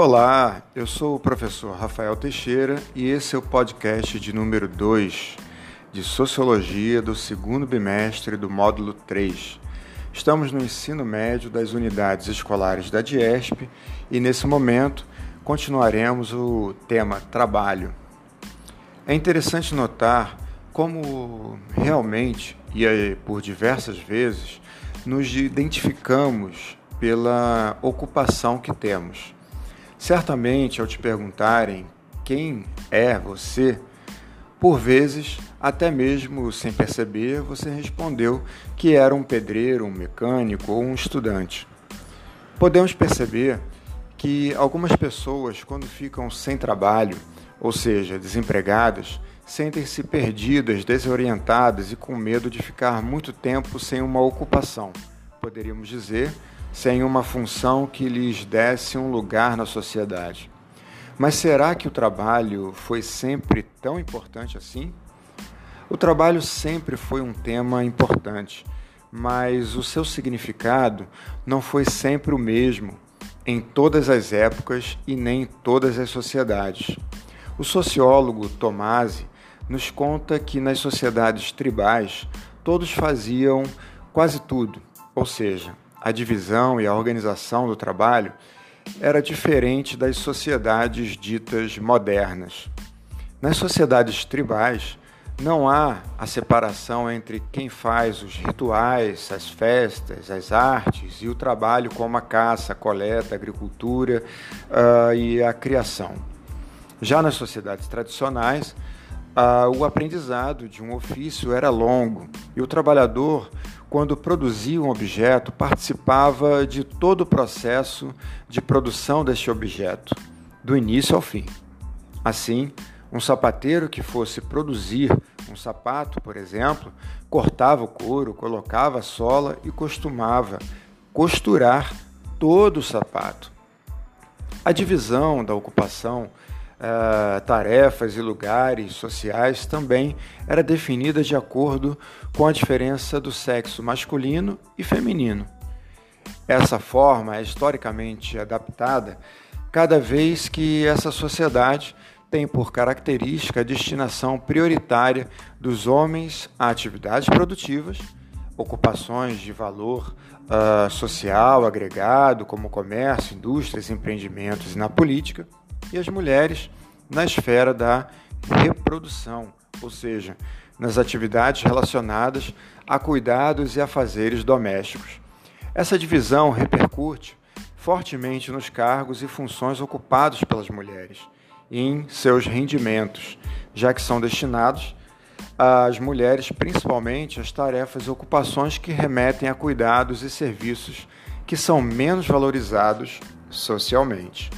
Olá, eu sou o professor Rafael Teixeira e esse é o podcast de número 2 de Sociologia do segundo bimestre do módulo 3. Estamos no ensino médio das unidades escolares da DIESP e nesse momento continuaremos o tema trabalho. É interessante notar como realmente e por diversas vezes nos identificamos pela ocupação que temos. Certamente, ao te perguntarem quem é você, por vezes, até mesmo sem perceber, você respondeu que era um pedreiro, um mecânico ou um estudante. Podemos perceber que algumas pessoas, quando ficam sem trabalho, ou seja, desempregadas, sentem-se perdidas, desorientadas e com medo de ficar muito tempo sem uma ocupação. Poderíamos dizer sem uma função que lhes desse um lugar na sociedade. Mas será que o trabalho foi sempre tão importante assim? O trabalho sempre foi um tema importante, mas o seu significado não foi sempre o mesmo em todas as épocas e nem em todas as sociedades. O sociólogo Tomasi nos conta que nas sociedades tribais todos faziam quase tudo, ou seja, a divisão e a organização do trabalho era diferente das sociedades ditas modernas. Nas sociedades tribais, não há a separação entre quem faz os rituais, as festas, as artes e o trabalho como a caça, a coleta, a agricultura uh, e a criação. Já nas sociedades tradicionais, uh, o aprendizado de um ofício era longo e o trabalhador quando produzia um objeto, participava de todo o processo de produção deste objeto, do início ao fim. Assim, um sapateiro que fosse produzir um sapato, por exemplo, cortava o couro, colocava a sola e costumava costurar todo o sapato. A divisão da ocupação uh, tarefas e lugares sociais também era definida de acordo com a diferença do sexo masculino e feminino. Essa forma é historicamente adaptada cada vez que essa sociedade tem por característica a destinação prioritária dos homens a atividades produtivas, ocupações de valor uh, social agregado, como comércio, indústrias, empreendimentos e na política, e as mulheres na esfera da reprodução, ou seja, nas atividades relacionadas a cuidados e afazeres domésticos. Essa divisão repercute fortemente nos cargos e funções ocupados pelas mulheres e em seus rendimentos, já que são destinados às mulheres principalmente as tarefas e ocupações que remetem a cuidados e serviços que são menos valorizados socialmente.